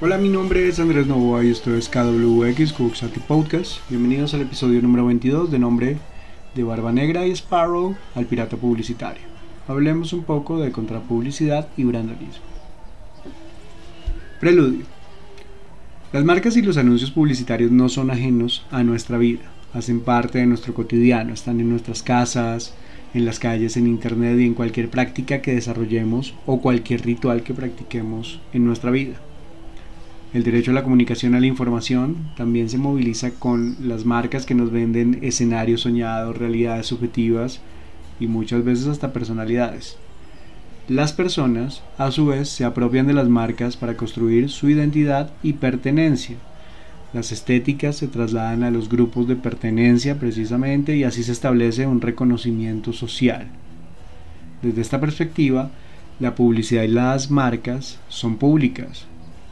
Hola, mi nombre es Andrés Novoa y esto es KWX Podcast. Bienvenidos al episodio número 22 de nombre de Barba Negra y Sparrow al pirata publicitario. Hablemos un poco de contrapublicidad y brandalismo. Preludio. Las marcas y los anuncios publicitarios no son ajenos a nuestra vida, hacen parte de nuestro cotidiano, están en nuestras casas, en las calles, en internet y en cualquier práctica que desarrollemos o cualquier ritual que practiquemos en nuestra vida. El derecho a la comunicación a la información también se moviliza con las marcas que nos venden escenarios soñados, realidades subjetivas y muchas veces hasta personalidades. Las personas, a su vez, se apropian de las marcas para construir su identidad y pertenencia. Las estéticas se trasladan a los grupos de pertenencia precisamente y así se establece un reconocimiento social. Desde esta perspectiva, la publicidad y las marcas son públicas,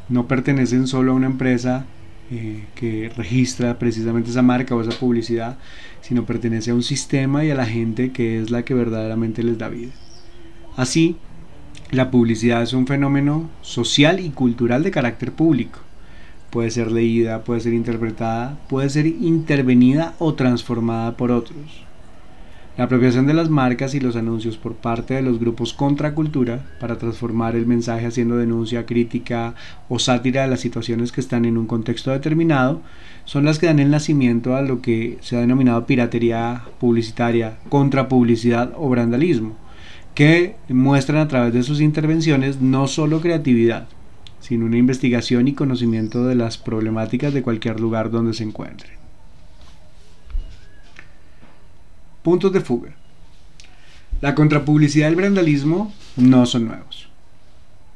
no pertenecen solo a una empresa eh, que registra precisamente esa marca o esa publicidad, sino pertenece a un sistema y a la gente que es la que verdaderamente les da vida. Así, la publicidad es un fenómeno social y cultural de carácter público. Puede ser leída, puede ser interpretada, puede ser intervenida o transformada por otros. La apropiación de las marcas y los anuncios por parte de los grupos contracultura para transformar el mensaje haciendo denuncia, crítica o sátira de las situaciones que están en un contexto determinado son las que dan el nacimiento a lo que se ha denominado piratería publicitaria, contrapublicidad o brandalismo, que muestran a través de sus intervenciones no solo creatividad, sino una investigación y conocimiento de las problemáticas de cualquier lugar donde se encuentren. Puntos de fuga. La contrapublicidad y el brandalismo no son nuevos.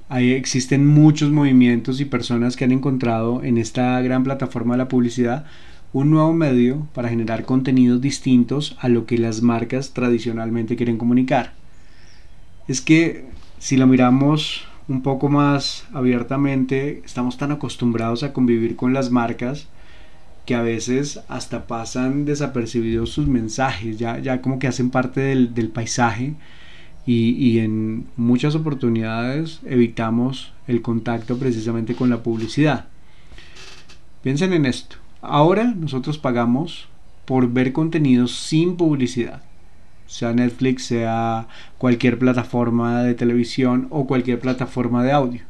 Ahí existen muchos movimientos y personas que han encontrado en esta gran plataforma de la publicidad un nuevo medio para generar contenidos distintos a lo que las marcas tradicionalmente quieren comunicar. Es que si lo miramos un poco más abiertamente, estamos tan acostumbrados a convivir con las marcas que a veces hasta pasan desapercibidos sus mensajes, ya, ya como que hacen parte del, paisaje y, y, en muchas oportunidades evitamos el contacto precisamente con la publicidad. Piensen en esto. Ahora nosotros pagamos por ver contenidos sin publicidad, sea Netflix, sea cualquier plataforma de televisión o cualquier plataforma de audio.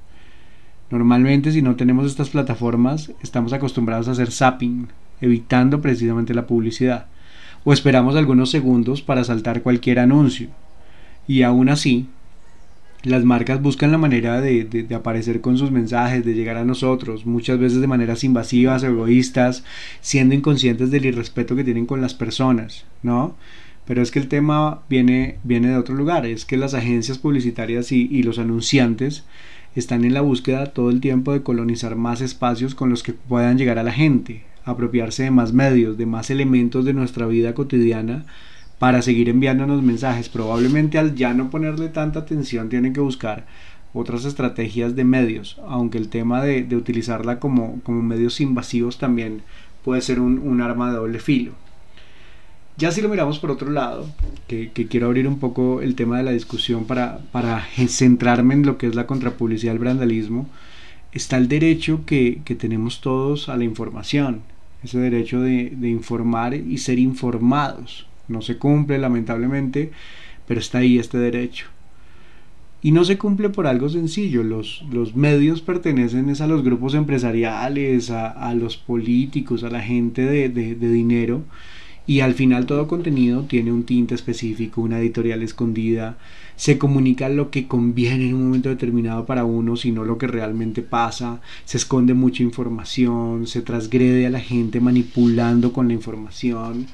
Normalmente si no tenemos estas plataformas estamos acostumbrados a hacer zapping, evitando precisamente la publicidad, o esperamos algunos segundos para saltar cualquier anuncio. Y aún así, las marcas buscan la manera de, aparecer con sus mensajes, de llegar a nosotros, muchas veces de maneras invasivas, egoístas, siendo inconscientes del irrespeto que tienen con las personas, ¿no? Pero es que el tema viene, viene de otro lugar, es que las agencias publicitarias y, y los anunciantes están en la búsqueda todo el tiempo de colonizar más espacios con los que puedan llegar a la gente, apropiarse de más medios, de más elementos de nuestra vida cotidiana para seguir enviándonos mensajes. Probablemente al ya no ponerle tanta atención tienen que buscar otras estrategias de medios, aunque el tema de, utilizarla como, medios invasivos también puede ser un, un arma de doble filo. Ya si lo miramos por otro lado, que, quiero abrir un poco el tema de la discusión para, para centrarme en lo que es la contrapublicidad del brandalismo, está el derecho que, tenemos todos a la información, ese derecho de, informar y ser informados. No se cumple lamentablemente, pero está ahí este derecho. Y no se cumple por algo sencillo. Los, los medios pertenecen a los grupos empresariales, a, los políticos, a la gente de, de dinero y al final todo contenido tiene un tinte específico, una editorial escondida, se comunica lo que conviene en un momento determinado para uno, sino lo que realmente pasa, se esconde mucha información, se transgrede a la gente manipulando con la información.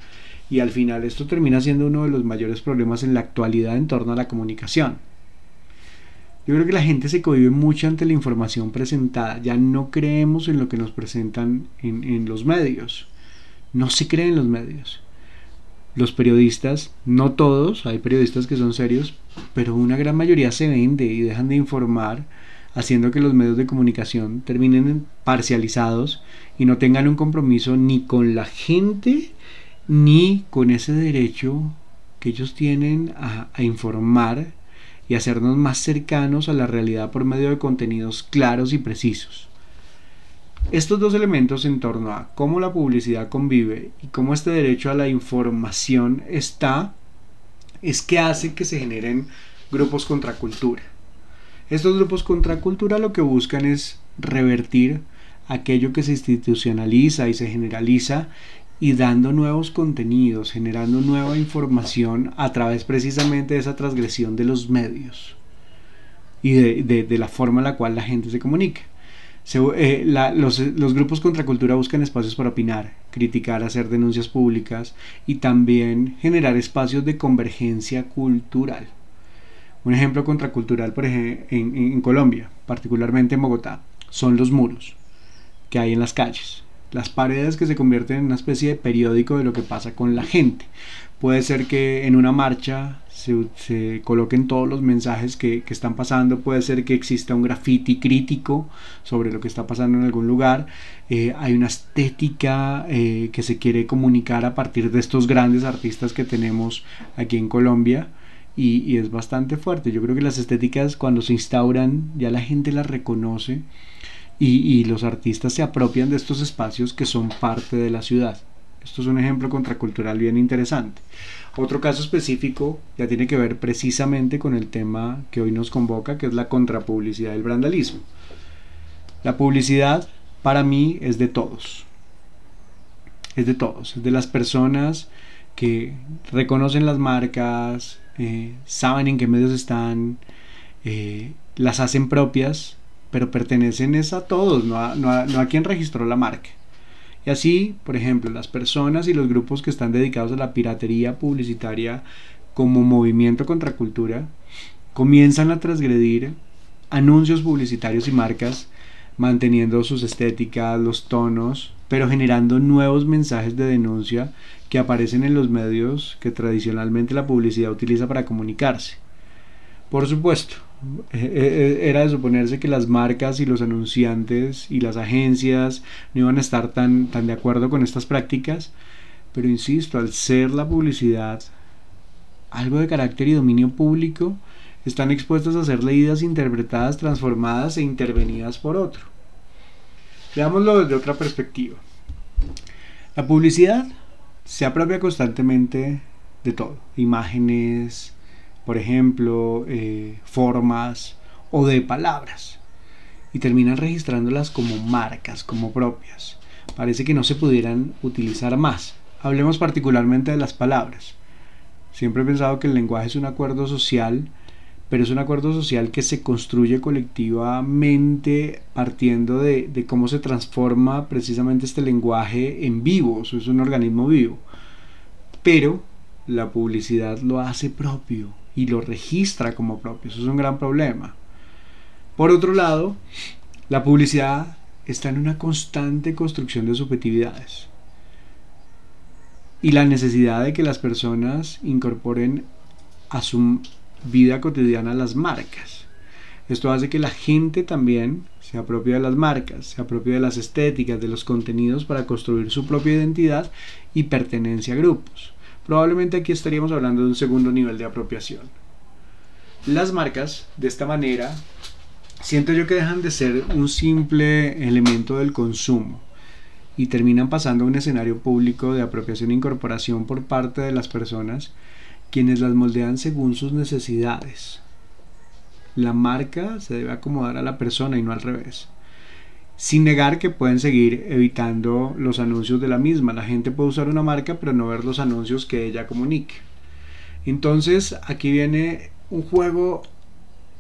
Y al final esto termina siendo uno de los mayores problemas en la actualidad en torno a la comunicación. Yo creo que la gente se cohibe mucho ante la información presentada, ya no creemos en lo que nos presentan en, los medios. No se creen en los medios. Los periodistas, no todos, hay periodistas que son serios, pero una gran mayoría se vende y dejan de informar, haciendo que los medios de comunicación terminen parcializados y no tengan un compromiso ni con la gente ni con ese derecho que ellos tienen a, a informar y hacernos más cercanos a la realidad por medio de contenidos claros y precisos. Estos dos elementos en torno a cómo la publicidad convive y cómo este derecho a la información está, es que hace que se generen grupos contracultura. Estos grupos contracultura lo que buscan es revertir aquello que se institucionaliza y se generaliza y dando nuevos contenidos, generando nueva información a través precisamente de esa transgresión de los medios y de, la forma en la cual la gente se comunica. Eh, los, grupos contracultura buscan espacios para opinar, criticar, hacer denuncias públicas y también generar espacios de convergencia cultural. Un ejemplo contracultural, por ejemplo, en Colombia, particularmente en Bogotá, son los muros que hay en las calles. Las paredes que se convierten en una especie de periódico de lo que pasa con la gente. Puede ser que en una marcha se, coloquen todos los mensajes que, están pasando, puede ser que exista un graffiti crítico sobre lo que está pasando en algún lugar, eh, hay una estética eh, que se quiere comunicar a partir de estos grandes artistas que tenemos aquí en Colombia. Y, y es bastante fuerte. Yo creo que las estéticas cuando se instauran ya la gente las reconoce y, los artistas se apropian de estos espacios que son parte de la ciudad. Esto es un ejemplo contracultural bien interesante. Otro caso específico ya tiene que ver precisamente con el tema que hoy nos convoca, que es la contrapublicidad del brandalismo. La publicidad para mí es de todos. Es de todos, es de las personas que reconocen las marcas, eh, saben en qué medios están, eh, las hacen propias pero pertenecen es a todos, no a, no, a, quien registró la marca. Y así, por ejemplo, las personas y los grupos que están dedicados a la piratería publicitaria como movimiento contra cultura comienzan a transgredir anuncios publicitarios y marcas manteniendo sus estéticas, los tonos, pero generando nuevos mensajes de denuncia que aparecen en los medios que tradicionalmente la publicidad utiliza para comunicarse. Por supuesto, era de suponerse que las marcas y los anunciantes y las agencias no iban a estar tan, tan de acuerdo con estas prácticas, pero insisto, al ser la publicidad algo de carácter y dominio público, están expuestos a ser leídas, interpretadas, transformadas e intervenidas por otro. Veámoslo desde otra perspectiva. La publicidad se apropia constantemente de todo, imágenes, por ejemplo, eh, formas o de palabras y terminan registrándolas como marcas, como propias. Parece que no se pudieran utilizar más. Hablemos particularmente de las palabras. Siempre he pensado que el lenguaje es un acuerdo social, pero es un acuerdo social que se construye colectivamente partiendo de, de cómo se transforma precisamente este lenguaje en vivo, es un organismo vivo. Pero la publicidad lo hace propio, y lo registra como propio. Eso es un gran problema. Por otro lado, la publicidad está en una constante construcción de subjetividades. Y la necesidad de que las personas incorporen a su vida cotidiana las marcas. Esto hace que la gente también se apropie de las marcas, se apropie de las estéticas, de los contenidos para construir su propia identidad y pertenencia a grupos. Probablemente aquí estaríamos hablando de un segundo nivel de apropiación. Las marcas, de esta manera, siento yo que dejan de ser un simple elemento del consumo y terminan pasando a un escenario público de apropiación e incorporación por parte de las personas quienes las moldean según sus necesidades. La marca se debe acomodar a la persona y no al revés sin negar que pueden seguir evitando los anuncios de la misma. La gente puede usar una marca pero no ver los anuncios que ella comunique. Entonces aquí viene un juego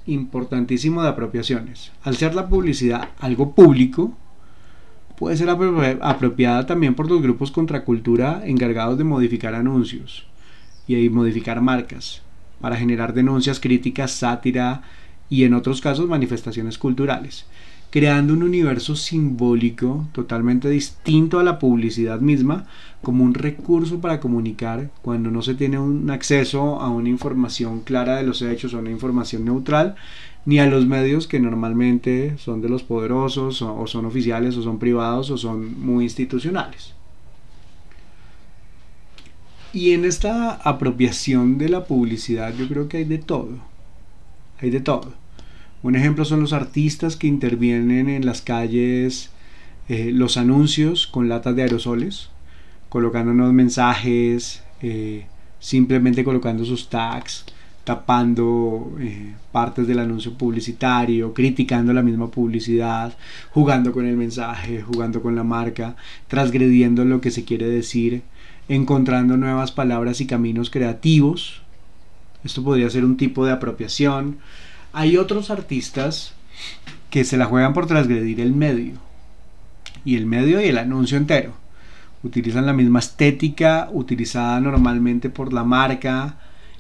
importantísimo de apropiaciones. Al ser la publicidad algo público, puede ser apropiada también por los grupos contracultura encargados de modificar anuncios y modificar marcas para generar denuncias, críticas, sátira y en otros casos manifestaciones culturales creando un universo simbólico totalmente distinto a la publicidad misma como un recurso para comunicar cuando no se tiene un acceso a una información clara de los hechos o una información neutral ni a los medios que normalmente son de los poderosos o, son oficiales o son privados o son muy institucionales. Y en esta apropiación de la publicidad yo creo que hay de todo. Hay de todo. Un ejemplo son los artistas que intervienen en las calles eh, los anuncios con latas de aerosoles, colocando unos mensajes, eh, simplemente colocando sus tags, tapando eh, partes del anuncio publicitario, criticando la misma publicidad, jugando con el mensaje, jugando con la marca, transgrediendo lo que se quiere decir, encontrando nuevas palabras y caminos creativos. Esto podría ser un tipo de apropiación. Hay otros artistas que se la juegan por transgredir el medio. Y el medio y el anuncio entero. Utilizan la misma estética utilizada normalmente por la marca,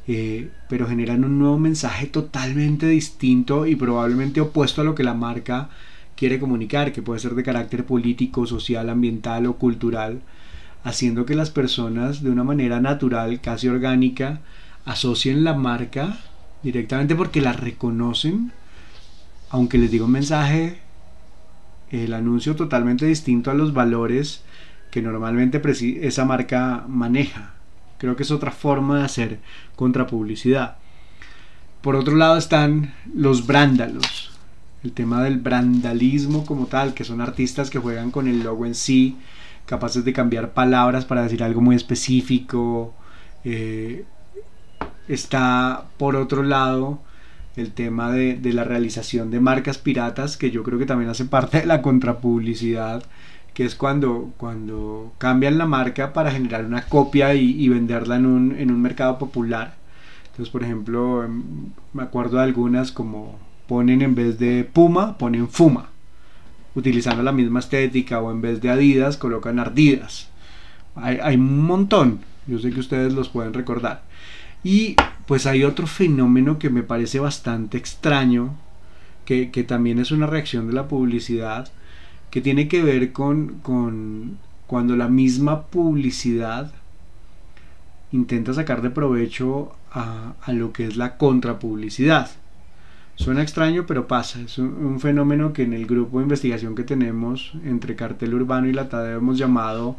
eh, pero generan un nuevo mensaje totalmente distinto y probablemente opuesto a lo que la marca quiere comunicar, que puede ser de carácter político, social, ambiental o cultural, haciendo que las personas de una manera natural, casi orgánica, asocien la marca directamente porque la reconocen, aunque les diga un mensaje, el anuncio totalmente distinto a los valores que normalmente esa marca maneja. Creo que es otra forma de hacer contrapublicidad. Por otro lado están los brándalos, el tema del brandalismo como tal, que son artistas que juegan con el logo en sí, capaces de cambiar palabras para decir algo muy específico. Eh, está por otro lado el tema de, la realización de marcas piratas, que yo creo que también hace parte de la contrapublicidad, que es cuando, cuando cambian la marca para generar una copia y, venderla en un, en un mercado popular. Entonces, por ejemplo, em, me acuerdo de algunas como ponen en vez de Puma, ponen Fuma utilizando la misma estética o en vez de Adidas colocan Ardidas. Hay, un montón, yo sé que ustedes los pueden recordar. Y pues hay otro fenómeno que me parece bastante extraño, que, también es una reacción de la publicidad, que tiene que ver con, con cuando la misma publicidad intenta sacar de provecho a, a lo que es la contrapublicidad. Suena extraño, pero pasa. Es un, fenómeno que en el grupo de investigación que tenemos entre Cartel Urbano y la TADE hemos llamado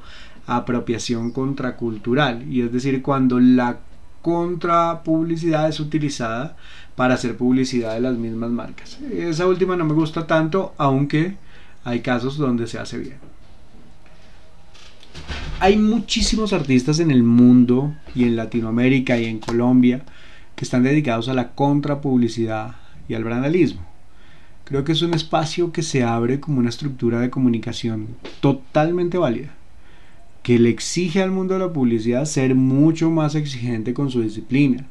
apropiación contracultural. Y es decir, cuando la contrapublicidad es utilizada para hacer publicidad de las mismas marcas. Esa última no me gusta tanto, aunque hay casos donde se hace bien. Hay muchísimos artistas en el mundo y en Latinoamérica y en Colombia que están dedicados a la contrapublicidad y al brandalismo. Creo que es un espacio que se abre como una estructura de comunicación totalmente válida, que le exige al mundo de la publicidad ser mucho más exigente con su disciplina.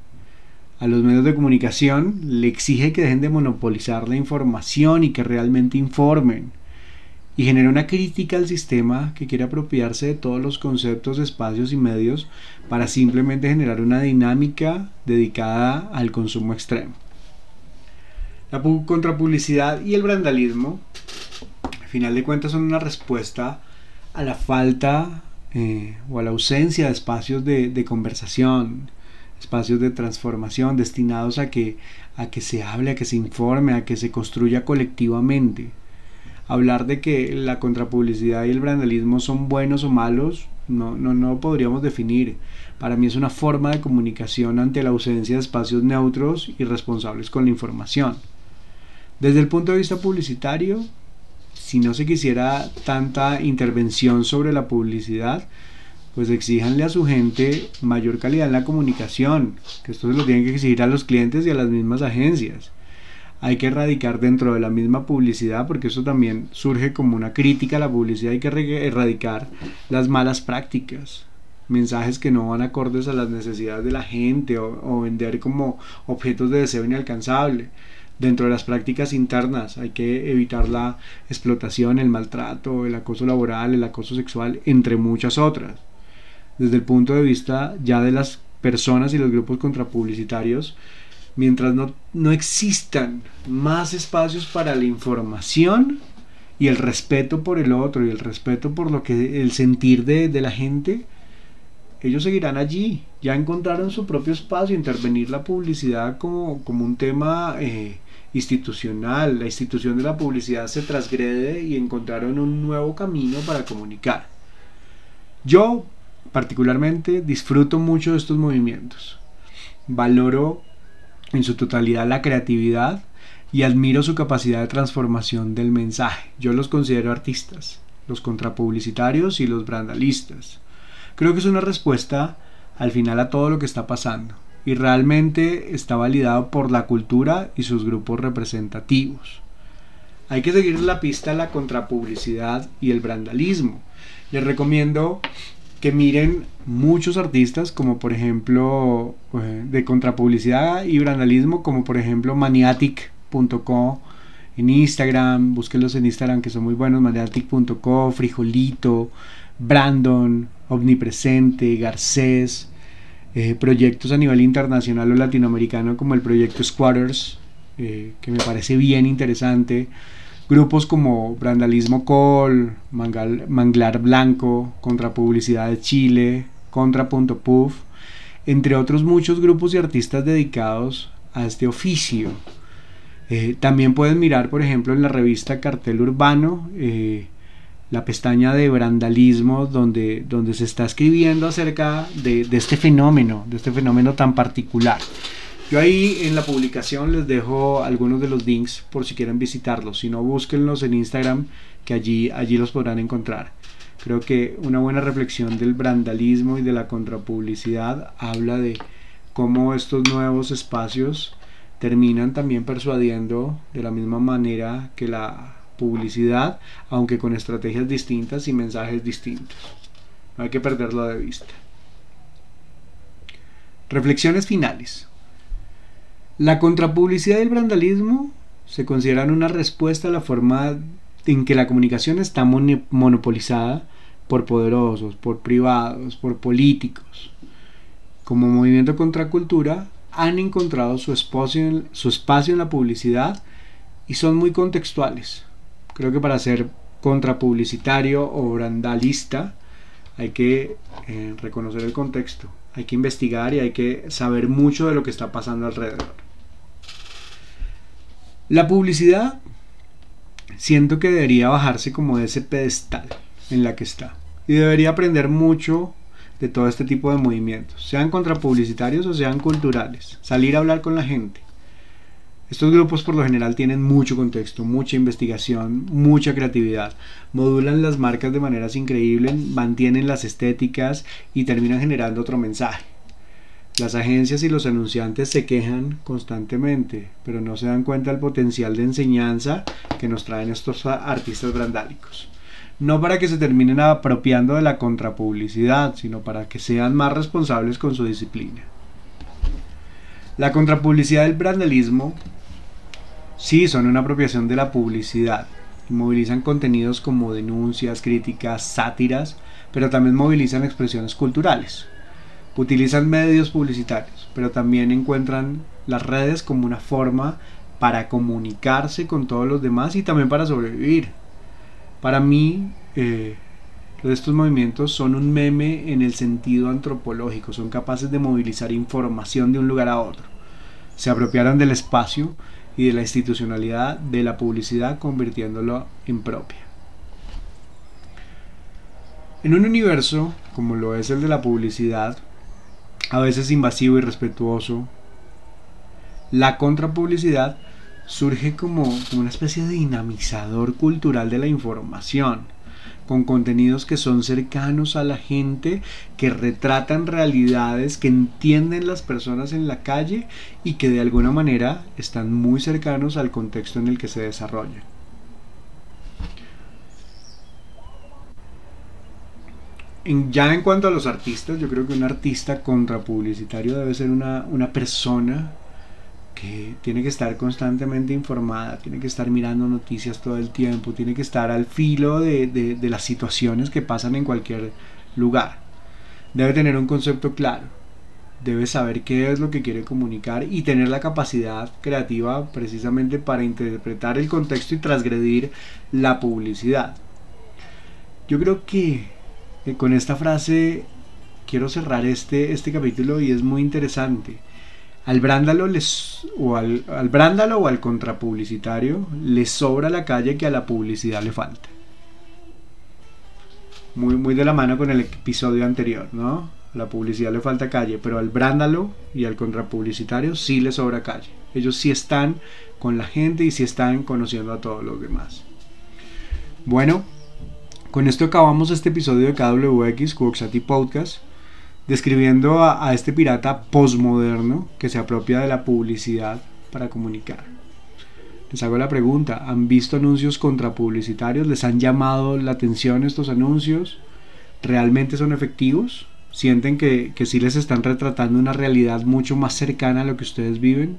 A los medios de comunicación le exige que dejen de monopolizar la información y que realmente informen. Y genera una crítica al sistema que quiere apropiarse de todos los conceptos, espacios y medios para simplemente generar una dinámica dedicada al consumo extremo. La contrapublicidad y el brandalismo, al final de cuentas, son una respuesta a la falta eh, o a la ausencia de espacios de, conversación, espacios de transformación destinados a que, a que se hable, a que se informe, a que se construya colectivamente. Hablar de que la contrapublicidad y el brandalismo son buenos o malos, no, no, no podríamos definir. Para mí es una forma de comunicación ante la ausencia de espacios neutros y responsables con la información. Desde el punto de vista publicitario, si no se quisiera tanta intervención sobre la publicidad, pues exíjanle a su gente mayor calidad en la comunicación, que esto se lo tienen que exigir a los clientes y a las mismas agencias. Hay que erradicar dentro de la misma publicidad, porque eso también surge como una crítica a la publicidad, hay que erradicar las malas prácticas, mensajes que no van acordes a las necesidades de la gente o, o vender como objetos de deseo inalcanzable dentro de las prácticas internas. Hay que evitar la explotación, el maltrato, el acoso laboral, el acoso sexual, entre muchas otras. Desde el punto de vista ya de las personas y los grupos contrapublicitarios, mientras no, no existan más espacios para la información y el respeto por el otro y el respeto por lo que el sentir de, de la gente, ellos seguirán allí. Ya encontraron su propio espacio, intervenir la publicidad como, como un tema eh, institucional, la institución de la publicidad se transgrede y encontraron un nuevo camino para comunicar. Yo particularmente disfruto mucho de estos movimientos. Valoro en su totalidad la creatividad y admiro su capacidad de transformación del mensaje. Yo los considero artistas, los contrapublicitarios y los brandalistas. Creo que es una respuesta al final a todo lo que está pasando y realmente está validado por la cultura y sus grupos representativos. Hay que seguir la pista a la contrapublicidad y el brandalismo. Les recomiendo que miren muchos artistas como por ejemplo eh, de contrapublicidad y brandalismo como por ejemplo maniatic.co en Instagram, búsquenlos en Instagram que son muy buenos, maniatic.co, Frijolito, Brandon, Omnipresente, Garcés, eh, proyectos a nivel internacional o latinoamericano como el proyecto Squatters, eh, que me parece bien interesante, grupos como Brandalismo Col, Manglar Blanco, Contra Publicidad de Chile, Contra Punto Puff, entre otros muchos grupos y artistas dedicados a este oficio. Eh, también pueden mirar, por ejemplo, en la revista Cartel Urbano, la pestaña de brandalismo donde, donde se está escribiendo acerca de, este fenómeno, de este fenómeno tan particular. Yo ahí en la publicación les dejo algunos de los links por si quieren visitarlos. Si no, búsquenlos en Instagram, que allí, allí los podrán encontrar. Creo que una buena reflexión del brandalismo y de la contrapublicidad habla de cómo estos nuevos espacios terminan también persuadiendo de la misma manera que la publicidad, aunque con estrategias distintas y mensajes distintos. No hay que perderlo de vista. Reflexiones finales. La contrapublicidad y el brandalismo se consideran una respuesta a la forma en que la comunicación está monopolizada por poderosos, por privados, por políticos. Como movimiento contracultura, han encontrado su espacio, su espacio en la publicidad y son muy contextuales. Creo que para ser contrapublicitario o brandalista hay que eh, reconocer el contexto, hay que investigar y hay que saber mucho de lo que está pasando alrededor. La publicidad siento que debería bajarse como de ese pedestal en la que está y debería aprender mucho de todo este tipo de movimientos, sean contrapublicitarios o sean culturales, salir a hablar con la gente, estos grupos por lo general tienen mucho contexto, mucha investigación, mucha creatividad, modulan las marcas de maneras increíbles, mantienen las estéticas y terminan generando otro mensaje. Las agencias y los anunciantes se quejan constantemente, pero no se dan cuenta del potencial de enseñanza que nos traen estos artistas brandálicos. No para que se terminen apropiando de la contrapublicidad, sino para que sean más responsables con su disciplina. La contrapublicidad del brandalismo Sí, son una apropiación de la publicidad. Movilizan contenidos como denuncias, críticas, sátiras, pero también movilizan expresiones culturales. Utilizan medios publicitarios, pero también encuentran las redes como una forma para comunicarse con todos los demás y también para sobrevivir. Para mí, eh, estos movimientos son un meme en el sentido antropológico, son capaces de movilizar información de un lugar a otro. Se apropiaron del espacio y de la institucionalidad de la publicidad convirtiéndolo en propia. En un universo como lo es el de la publicidad, a veces invasivo y respetuoso, la contrapublicidad surge como, como una especie de dinamizador cultural de la información con contenidos que son cercanos a la gente, que retratan realidades, que entienden las personas en la calle y que de alguna manera están muy cercanos al contexto en el que se desarrolla. ya en cuanto a los artistas, yo creo que un artista contrapublicitario debe ser una, una persona tiene que estar constantemente informada, tiene que estar mirando noticias todo el tiempo, tiene que estar al filo de, de las situaciones que pasan en cualquier lugar. Debe tener un concepto claro, debe saber qué es lo que quiere comunicar y tener la capacidad creativa precisamente para interpretar el contexto y transgredir la publicidad. Yo creo que con esta frase quiero cerrar este, este capítulo y es muy interesante al brándalo o al, al brándalo o al contrapublicitario le sobra la calle que a la publicidad le falta. Muy, muy de la mano con el episodio anterior, ¿no? A la publicidad le falta calle, pero al brándalo y al contrapublicitario sí le sobra calle. Ellos sí están con la gente y sí están conociendo a todos los demás. Bueno, Con esto acabamos este episodio de KWX, Kuoxati Podcast, describiendo a, este pirata posmoderno que se apropia de la publicidad para comunicar. Les hago la pregunta, ¿han visto anuncios contrapublicitarios? ¿Les han llamado la atención estos anuncios? ¿Realmente son efectivos? ¿Sienten que, que sí les están retratando una realidad mucho más cercana a lo que ustedes viven?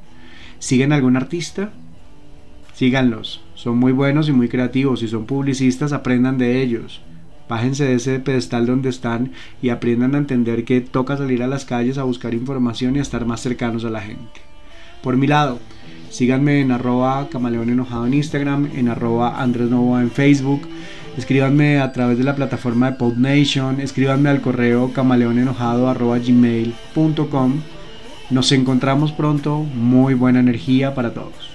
¿Siguen algún artista? Síganlos, son muy buenos y muy creativos. Si son publicistas, aprendan de ellos. Bájense de ese pedestal donde están y aprendan a entender que toca salir a las calles a buscar información y a estar más cercanos a la gente. Por mi lado, síganme en arroba camaleón enojado en Instagram, en arroba Andrés Novoa en Facebook. Escríbanme a través de la plataforma de PodNation, escríbanme al correo camaleonenojado.gmail.com. Nos encontramos pronto, muy buena energía para todos.